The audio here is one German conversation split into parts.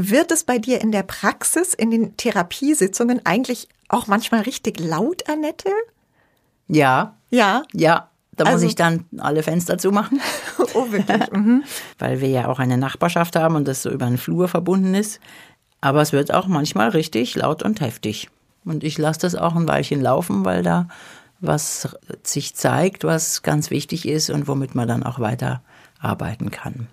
Wird es bei dir in der Praxis, in den Therapiesitzungen eigentlich auch manchmal richtig laut, Annette? Ja. Ja. Ja. Da Also- muss ich dann alle Fenster zumachen, Oh, wirklich. Mhm. weil wir ja auch eine Nachbarschaft haben und das so über einen Flur verbunden ist. Aber es wird auch manchmal richtig laut und heftig. Und ich lasse das auch ein Weilchen laufen, weil da was sich zeigt, was ganz wichtig ist und womit man dann auch weiter arbeiten kann.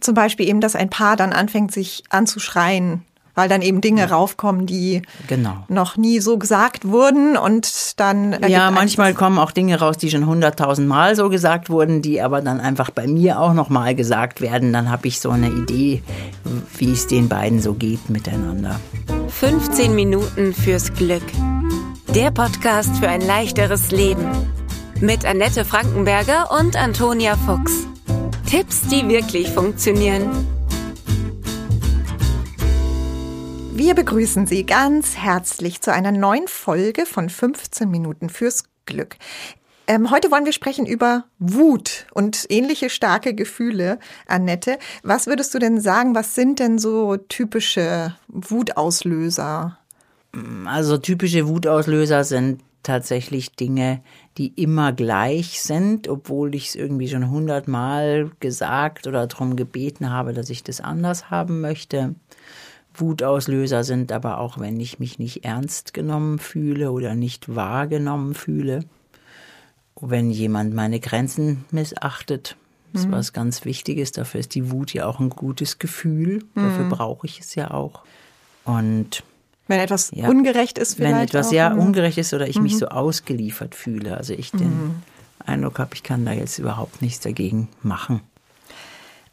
Zum Beispiel eben, dass ein Paar dann anfängt, sich anzuschreien, weil dann eben Dinge raufkommen, die Genau. noch nie so gesagt wurden und dann. Ja, manchmal kommen auch Dinge raus, die schon hunderttausend Mal so gesagt wurden, die aber dann einfach bei mir auch nochmal gesagt werden. Dann habe ich so eine Idee, wie es den beiden so geht miteinander. 15 Minuten fürs Glück. Der Podcast für ein leichteres Leben. Mit Annette Frankenberger und Antonia Fuchs. Tipps, die wirklich funktionieren. Wir begrüßen Sie ganz herzlich zu einer neuen Folge von 15 Minuten fürs Glück. Ähm, heute wollen wir sprechen über Wut und ähnliche starke Gefühle. Annette, was würdest du denn sagen, was sind denn so typische Wutauslöser? Also typische Wutauslöser sind tatsächlich Dinge, die immer gleich sind, obwohl ich es irgendwie schon hundertmal gesagt oder darum gebeten habe, dass ich das anders haben möchte. Wutauslöser sind aber auch, wenn ich mich nicht ernst genommen fühle oder nicht wahrgenommen fühle. Wenn jemand meine Grenzen missachtet, ist was ganz Wichtiges. Dafür ist die Wut ja auch ein gutes Gefühl. Dafür brauche ich es ja auch. Und Wenn etwas Ja. ungerecht ist vielleicht wenn etwas auch, ja mhm. ungerecht ist oder ich mich so ausgeliefert fühle, also ich den Eindruck habe, ich kann da jetzt überhaupt nichts dagegen machen.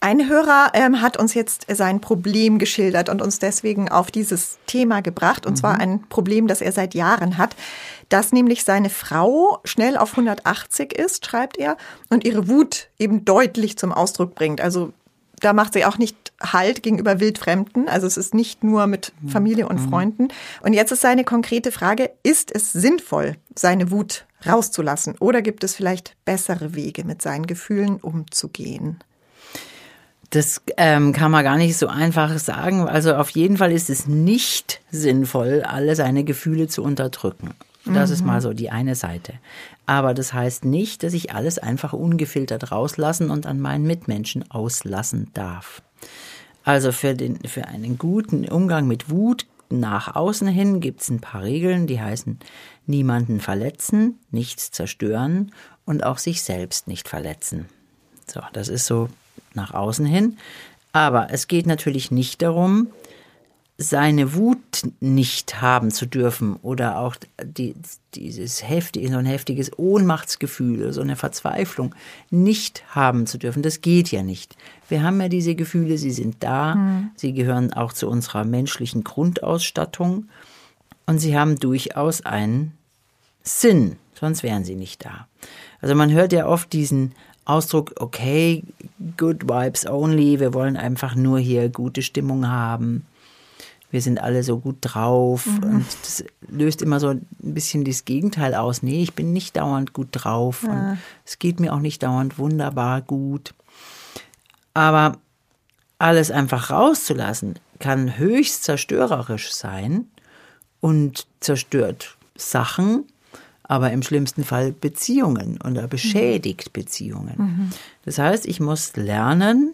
Ein Hörer ähm, hat uns jetzt sein Problem geschildert und uns deswegen auf dieses Thema gebracht. Und zwar ein Problem, das er seit Jahren hat, dass nämlich seine Frau schnell auf 180 ist, schreibt er, und ihre Wut eben deutlich zum Ausdruck bringt. Also da macht sie auch nicht Halt gegenüber Wildfremden. Also es ist nicht nur mit Familie und Freunden. Und jetzt ist seine konkrete Frage, ist es sinnvoll, seine Wut rauszulassen? Oder gibt es vielleicht bessere Wege, mit seinen Gefühlen umzugehen? Das ähm, kann man gar nicht so einfach sagen. Also auf jeden Fall ist es nicht sinnvoll, alle seine Gefühle zu unterdrücken. Das ist mal so die eine Seite. Aber das heißt nicht, dass ich alles einfach ungefiltert rauslassen und an meinen Mitmenschen auslassen darf. Also für, den, für einen guten Umgang mit Wut nach außen hin gibt es ein paar Regeln, die heißen niemanden verletzen, nichts zerstören und auch sich selbst nicht verletzen. So, das ist so nach außen hin. Aber es geht natürlich nicht darum, seine Wut nicht haben zu dürfen oder auch die, dieses heftige, so ein heftiges Ohnmachtsgefühl, so eine Verzweiflung nicht haben zu dürfen. Das geht ja nicht. Wir haben ja diese Gefühle, sie sind da, sie gehören auch zu unserer menschlichen Grundausstattung und sie haben durchaus einen Sinn, sonst wären sie nicht da. Also man hört ja oft diesen Ausdruck, okay, good vibes only, wir wollen einfach nur hier gute Stimmung haben. Wir sind alle so gut drauf und das löst immer so ein bisschen das Gegenteil aus. Nee, ich bin nicht dauernd gut drauf und es geht mir auch nicht dauernd wunderbar gut. Aber alles einfach rauszulassen kann höchst zerstörerisch sein und zerstört Sachen, aber im schlimmsten Fall Beziehungen oder beschädigt Beziehungen. Das heißt, ich muss lernen,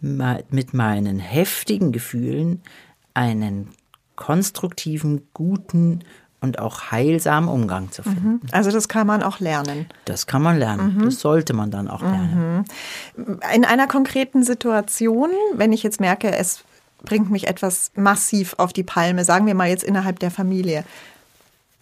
mit meinen heftigen Gefühlen einen konstruktiven, guten und auch heilsamen Umgang zu finden. Also das kann man auch lernen. Das kann man lernen. Das sollte man dann auch lernen. In einer konkreten Situation, wenn ich jetzt merke, es bringt mich etwas massiv auf die Palme, sagen wir mal jetzt innerhalb der Familie,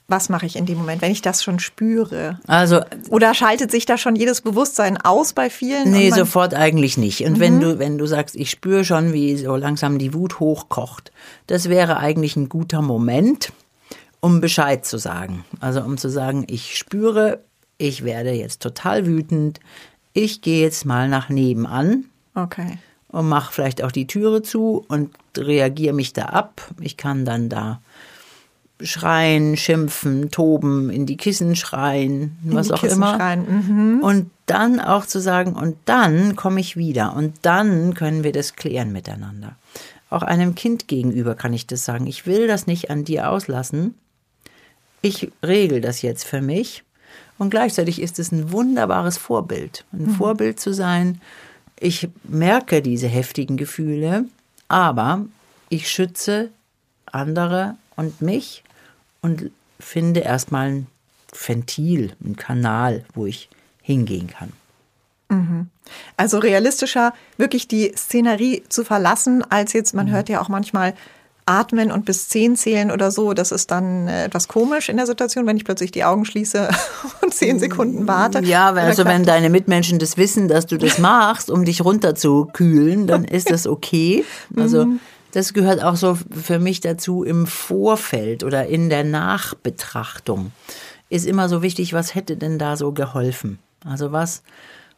was mache ich in dem Moment, wenn ich das schon spüre? Also Oder schaltet sich da schon jedes Bewusstsein aus bei vielen? Nee, sofort eigentlich nicht. Und wenn du, wenn du sagst, ich spüre schon, wie so langsam die Wut hochkocht, das wäre eigentlich ein guter Moment, um Bescheid zu sagen. Also um zu sagen, ich spüre, ich werde jetzt total wütend, ich gehe jetzt mal nach nebenan Okay. und mache vielleicht auch die Türe zu und reagiere mich da ab. Ich kann dann da schreien, schimpfen, toben, in die Kissen schreien, was die auch Kissen immer. schreien, mhm. Und dann auch zu sagen, und dann komme ich wieder und dann können wir das klären miteinander. Auch einem Kind gegenüber kann ich das sagen. Ich will das nicht an dir auslassen. Ich regel das jetzt für mich. Und gleichzeitig ist es ein wunderbares Vorbild. Ein mhm. Vorbild zu sein. Ich merke diese heftigen Gefühle, aber ich schütze andere und mich und finde erstmal ein Ventil, ein Kanal, wo ich hingehen kann. Mhm. Also realistischer, wirklich die Szenerie zu verlassen, als jetzt, man mhm. hört ja auch manchmal atmen und bis zehn zählen oder so. Das ist dann äh, etwas komisch in der Situation, wenn ich plötzlich die Augen schließe und zehn Sekunden warte. Ja, also wenn deine Mitmenschen das wissen, dass du das machst, um dich runterzukühlen, dann ist das okay. Also mhm. Das gehört auch so für mich dazu im Vorfeld oder in der Nachbetrachtung. Ist immer so wichtig, was hätte denn da so geholfen? Also was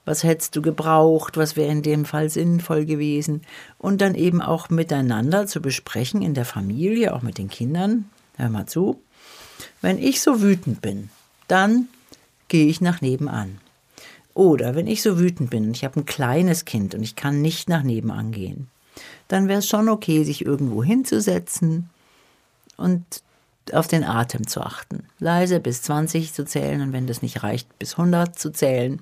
was hättest du gebraucht, was wäre in dem Fall sinnvoll gewesen und dann eben auch miteinander zu besprechen in der Familie, auch mit den Kindern. Hör mal zu. Wenn ich so wütend bin, dann gehe ich nach nebenan. Oder wenn ich so wütend bin und ich habe ein kleines Kind und ich kann nicht nach nebenan gehen, dann wäre es schon okay, sich irgendwo hinzusetzen und auf den Atem zu achten. Leise bis 20 zu zählen und wenn das nicht reicht, bis 100 zu zählen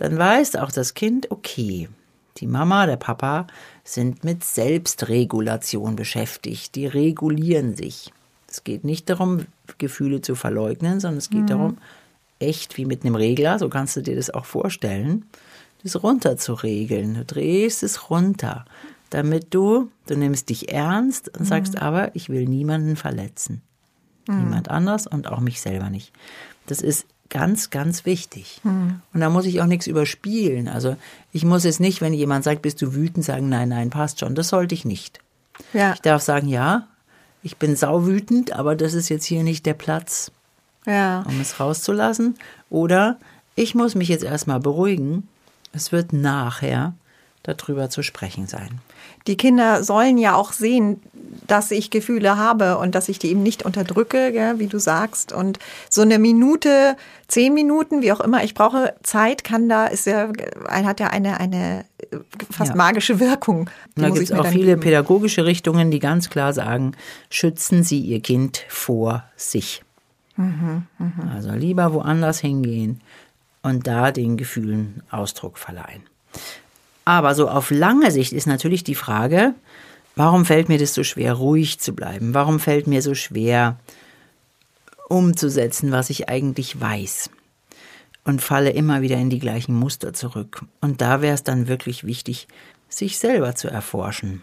dann weiß auch das Kind, okay, die Mama, der Papa sind mit Selbstregulation beschäftigt, die regulieren sich. Es geht nicht darum, Gefühle zu verleugnen, sondern es geht mhm. darum, echt wie mit einem Regler, so kannst du dir das auch vorstellen, das runter zu regeln. Du drehst es runter, damit du, du nimmst dich ernst und sagst, mhm. aber ich will niemanden verletzen. Mhm. Niemand anders und auch mich selber nicht. Das ist ganz, ganz wichtig. Mhm. Und da muss ich auch nichts überspielen. Also ich muss es nicht, wenn jemand sagt, bist du wütend, sagen, nein, nein, passt schon. Das sollte ich nicht. Ja. Ich darf sagen, ja, ich bin sauwütend, aber das ist jetzt hier nicht der Platz, ja. um es rauszulassen. Oder ich muss mich jetzt erstmal beruhigen. Es wird nachher darüber zu sprechen sein. Die Kinder sollen ja auch sehen, dass ich Gefühle habe und dass ich die eben nicht unterdrücke, gell, wie du sagst. Und so eine Minute, zehn Minuten, wie auch immer, ich brauche Zeit, kann da, ist ja, hat ja eine, eine fast ja. magische Wirkung. Da gibt es auch viele geben. pädagogische Richtungen, die ganz klar sagen, schützen Sie Ihr Kind vor sich. Mhm, mh. Also lieber woanders hingehen und da den Gefühlen Ausdruck verleihen. Aber so auf lange Sicht ist natürlich die Frage, warum fällt mir das so schwer, ruhig zu bleiben? Warum fällt mir so schwer, umzusetzen, was ich eigentlich weiß? Und falle immer wieder in die gleichen Muster zurück. Und da wäre es dann wirklich wichtig, sich selber zu erforschen.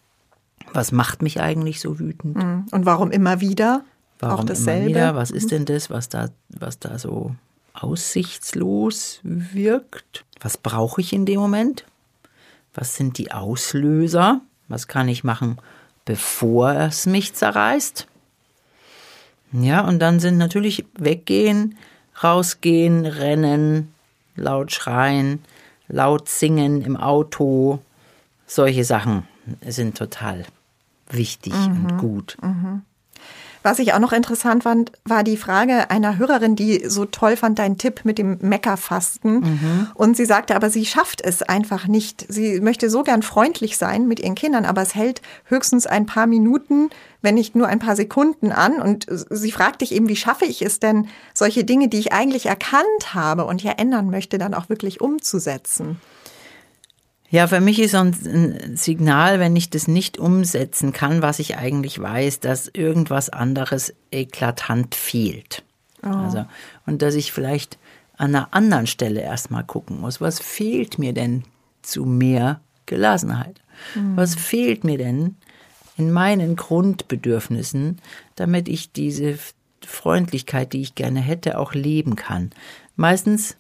Was macht mich eigentlich so wütend? Mhm. Und warum immer wieder? Warum Auch dasselbe? immer wieder? Was ist denn das, was da, was da so aussichtslos wirkt? Was brauche ich in dem Moment? Was sind die Auslöser? Was kann ich machen, bevor es mich zerreißt? Ja, und dann sind natürlich weggehen, rausgehen, rennen, laut schreien, laut singen im Auto. Solche Sachen sind total wichtig mhm. und gut. Mhm. Was ich auch noch interessant fand, war die Frage einer Hörerin, die so toll fand, deinen Tipp mit dem Meckerfasten. Mhm. Und sie sagte aber, sie schafft es einfach nicht. Sie möchte so gern freundlich sein mit ihren Kindern, aber es hält höchstens ein paar Minuten, wenn nicht nur ein paar Sekunden an. Und sie fragt dich eben, wie schaffe ich es denn, solche Dinge, die ich eigentlich erkannt habe und ja ändern möchte, dann auch wirklich umzusetzen? Ja, für mich ist so ein Signal, wenn ich das nicht umsetzen kann, was ich eigentlich weiß, dass irgendwas anderes eklatant fehlt. Oh. Also, und dass ich vielleicht an einer anderen Stelle erstmal gucken muss, was fehlt mir denn zu mehr Gelassenheit? Mhm. Was fehlt mir denn in meinen Grundbedürfnissen, damit ich diese Freundlichkeit, die ich gerne hätte, auch leben kann? Meistens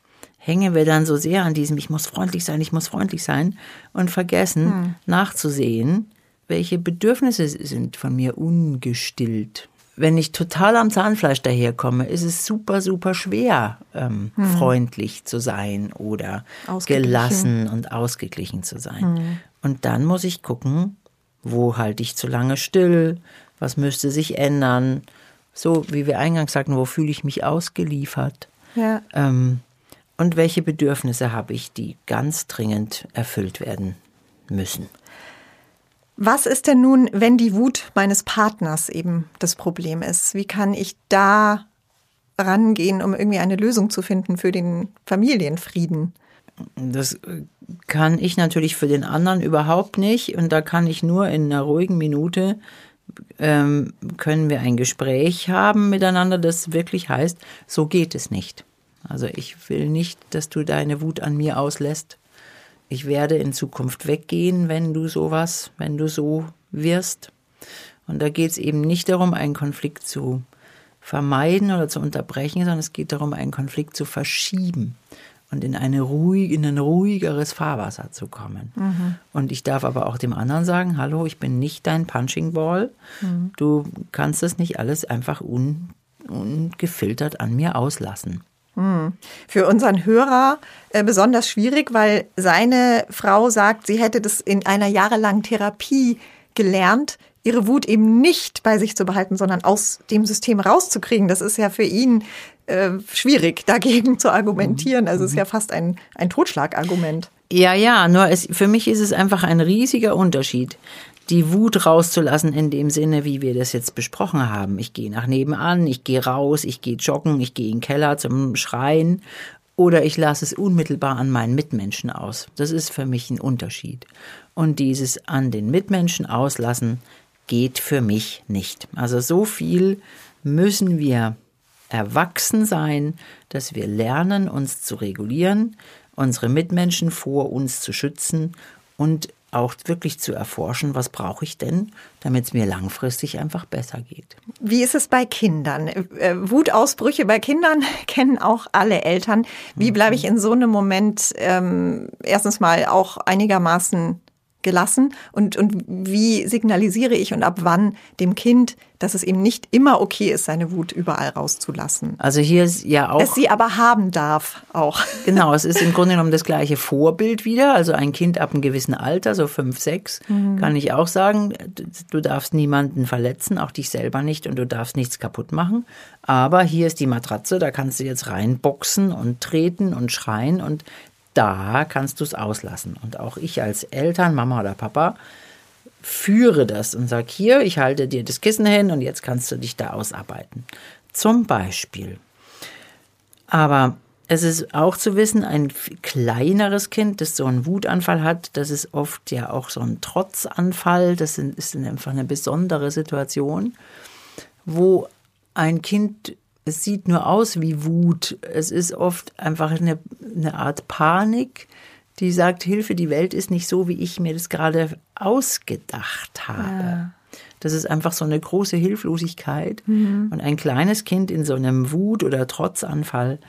hängen wir dann so sehr an diesem, ich muss freundlich sein, ich muss freundlich sein und vergessen hm. nachzusehen, welche Bedürfnisse sind von mir ungestillt. Wenn ich total am Zahnfleisch daherkomme, ist es super, super schwer, ähm, hm. freundlich zu sein oder gelassen und ausgeglichen zu sein. Hm. Und dann muss ich gucken, wo halte ich zu lange still, was müsste sich ändern. So wie wir eingangs sagten, wo fühle ich mich ausgeliefert. Ja. Ähm, und welche Bedürfnisse habe ich, die ganz dringend erfüllt werden müssen. Was ist denn nun, wenn die Wut meines Partners eben das Problem ist? Wie kann ich da rangehen, um irgendwie eine Lösung zu finden für den Familienfrieden? Das kann ich natürlich für den anderen überhaupt nicht. Und da kann ich nur in einer ruhigen Minute ähm, können wir ein Gespräch haben miteinander, das wirklich heißt, so geht es nicht. Also ich will nicht, dass du deine Wut an mir auslässt. Ich werde in Zukunft weggehen, wenn du sowas, wenn du so wirst. Und da geht es eben nicht darum, einen Konflikt zu vermeiden oder zu unterbrechen, sondern es geht darum, einen Konflikt zu verschieben und in, eine ruhig, in ein ruhigeres Fahrwasser zu kommen. Mhm. Und ich darf aber auch dem anderen sagen, hallo, ich bin nicht dein Punching Ball. Mhm. Du kannst das nicht alles einfach un, ungefiltert an mir auslassen. Mhm. Für unseren Hörer äh, besonders schwierig, weil seine Frau sagt, sie hätte das in einer jahrelangen Therapie gelernt, ihre Wut eben nicht bei sich zu behalten, sondern aus dem System rauszukriegen. Das ist ja für ihn äh, schwierig, dagegen zu argumentieren. Also es ist ja fast ein, ein Totschlagargument. Ja, ja, nur es, für mich ist es einfach ein riesiger Unterschied, die Wut rauszulassen in dem Sinne, wie wir das jetzt besprochen haben. Ich gehe nach nebenan, ich gehe raus, ich gehe joggen, ich gehe in den Keller zum Schreien oder ich lasse es unmittelbar an meinen Mitmenschen aus. Das ist für mich ein Unterschied. Und dieses an den Mitmenschen auslassen geht für mich nicht. Also so viel müssen wir erwachsen sein, dass wir lernen, uns zu regulieren, unsere Mitmenschen vor uns zu schützen und auch wirklich zu erforschen, was brauche ich denn, damit es mir langfristig einfach besser geht. Wie ist es bei Kindern? Äh, Wutausbrüche bei Kindern kennen auch alle Eltern. Wie bleibe ich in so einem Moment ähm, erstens mal auch einigermaßen gelassen und, und wie signalisiere ich und ab wann dem Kind, dass es eben nicht immer okay ist, seine Wut überall rauszulassen. Also hier ist ja auch. Es sie aber haben darf auch. Genau, es ist im Grunde genommen das gleiche Vorbild wieder. Also ein Kind ab einem gewissen Alter, so fünf, sechs, mhm. kann ich auch sagen, du darfst niemanden verletzen, auch dich selber nicht und du darfst nichts kaputt machen. Aber hier ist die Matratze, da kannst du jetzt reinboxen und treten und schreien und da kannst du es auslassen. Und auch ich als Eltern, Mama oder Papa, führe das und sage, hier, ich halte dir das Kissen hin und jetzt kannst du dich da ausarbeiten. Zum Beispiel. Aber es ist auch zu wissen, ein kleineres Kind, das so einen Wutanfall hat, das ist oft ja auch so ein Trotzanfall. Das ist einfach eine besondere Situation, wo ein Kind es sieht nur aus wie Wut. Es ist oft einfach eine, eine Art Panik, die sagt, Hilfe, die Welt ist nicht so, wie ich mir das gerade ausgedacht habe. Ja. Das ist einfach so eine große Hilflosigkeit. Mhm. Und ein kleines Kind in so einem Wut- oder Trotzanfall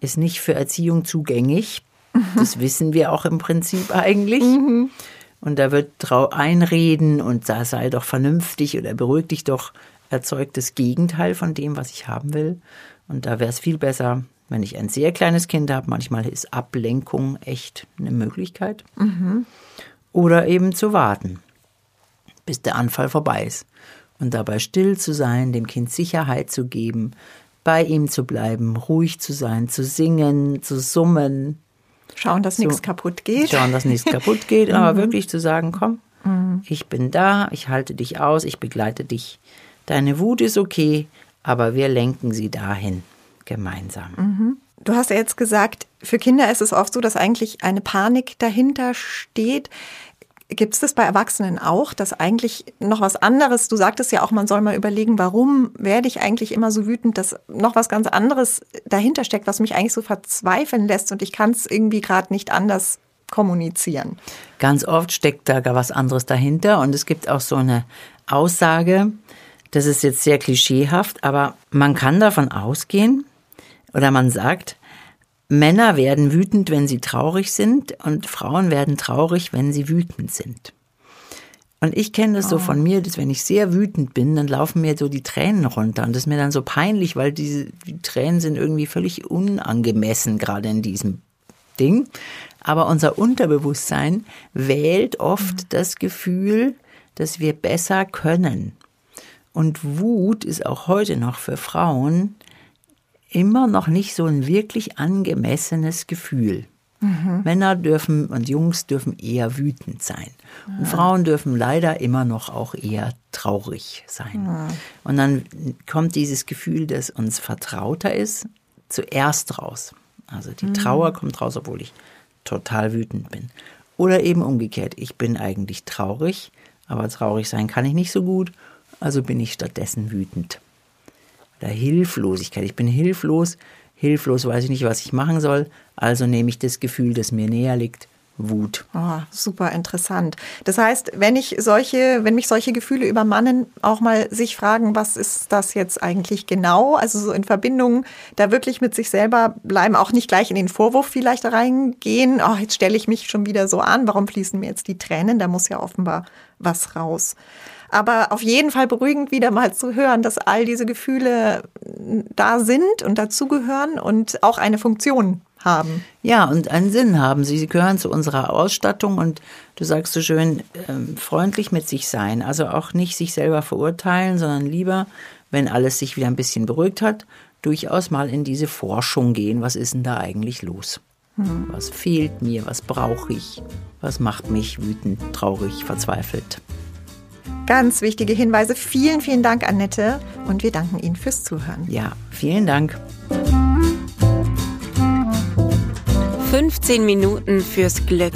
ist nicht für Erziehung zugänglich. Das wissen wir auch im Prinzip eigentlich. Mhm. Und da wird drauf einreden und da sei doch vernünftig oder beruhig dich doch erzeugt das Gegenteil von dem, was ich haben will. Und da wäre es viel besser, wenn ich ein sehr kleines Kind habe. Manchmal ist Ablenkung echt eine Möglichkeit. Mhm. Oder eben zu warten, bis der Anfall vorbei ist. Und dabei still zu sein, dem Kind Sicherheit zu geben, bei ihm zu bleiben, ruhig zu sein, zu singen, zu summen. Schauen, dass so, nichts kaputt geht. Schauen, dass nichts kaputt geht, aber mhm. wirklich zu sagen, komm, mhm. ich bin da, ich halte dich aus, ich begleite dich Deine Wut ist okay, aber wir lenken sie dahin gemeinsam. Mhm. Du hast ja jetzt gesagt, für Kinder ist es oft so, dass eigentlich eine Panik dahinter steht. Gibt es das bei Erwachsenen auch, dass eigentlich noch was anderes, du sagtest ja auch, man soll mal überlegen, warum werde ich eigentlich immer so wütend, dass noch was ganz anderes dahinter steckt, was mich eigentlich so verzweifeln lässt und ich kann es irgendwie gerade nicht anders kommunizieren. Ganz oft steckt da gar was anderes dahinter und es gibt auch so eine Aussage, das ist jetzt sehr klischeehaft, aber man kann davon ausgehen oder man sagt, Männer werden wütend, wenn sie traurig sind und Frauen werden traurig, wenn sie wütend sind. Und ich kenne das oh. so von mir, dass wenn ich sehr wütend bin, dann laufen mir so die Tränen runter. Und das ist mir dann so peinlich, weil diese die Tränen sind irgendwie völlig unangemessen, gerade in diesem Ding. Aber unser Unterbewusstsein wählt oft mhm. das Gefühl, dass wir besser können. Und Wut ist auch heute noch für Frauen immer noch nicht so ein wirklich angemessenes Gefühl. Mhm. Männer dürfen und Jungs dürfen eher wütend sein. Und mhm. Frauen dürfen leider immer noch auch eher traurig sein. Mhm. Und dann kommt dieses Gefühl, das uns vertrauter ist, zuerst raus. Also die Trauer kommt raus, obwohl ich total wütend bin. Oder eben umgekehrt, ich bin eigentlich traurig, aber traurig sein kann ich nicht so gut, also bin ich stattdessen wütend. Oder Hilflosigkeit, ich bin hilflos, hilflos weiß ich nicht, was ich machen soll, also nehme ich das Gefühl, das mir näher liegt, Wut. Oh, super interessant. Das heißt, wenn ich solche, wenn mich solche Gefühle übermannen, auch mal sich fragen, was ist das jetzt eigentlich genau? Also so in Verbindung da wirklich mit sich selber bleiben, auch nicht gleich in den Vorwurf vielleicht reingehen. Oh, jetzt stelle ich mich schon wieder so an. Warum fließen mir jetzt die Tränen? Da muss ja offenbar was raus. Aber auf jeden Fall beruhigend wieder mal zu hören, dass all diese Gefühle da sind und dazugehören und auch eine Funktion haben. Ja, und einen Sinn haben. Sie gehören zu unserer Ausstattung und du sagst so schön, äh, freundlich mit sich sein. Also auch nicht sich selber verurteilen, sondern lieber, wenn alles sich wieder ein bisschen beruhigt hat, durchaus mal in diese Forschung gehen. Was ist denn da eigentlich los? Hm. Was fehlt mir? Was brauche ich? Was macht mich wütend, traurig, verzweifelt? Ganz wichtige Hinweise. Vielen, vielen Dank, Annette. Und wir danken Ihnen fürs Zuhören. Ja, vielen Dank. 15 Minuten fürs Glück.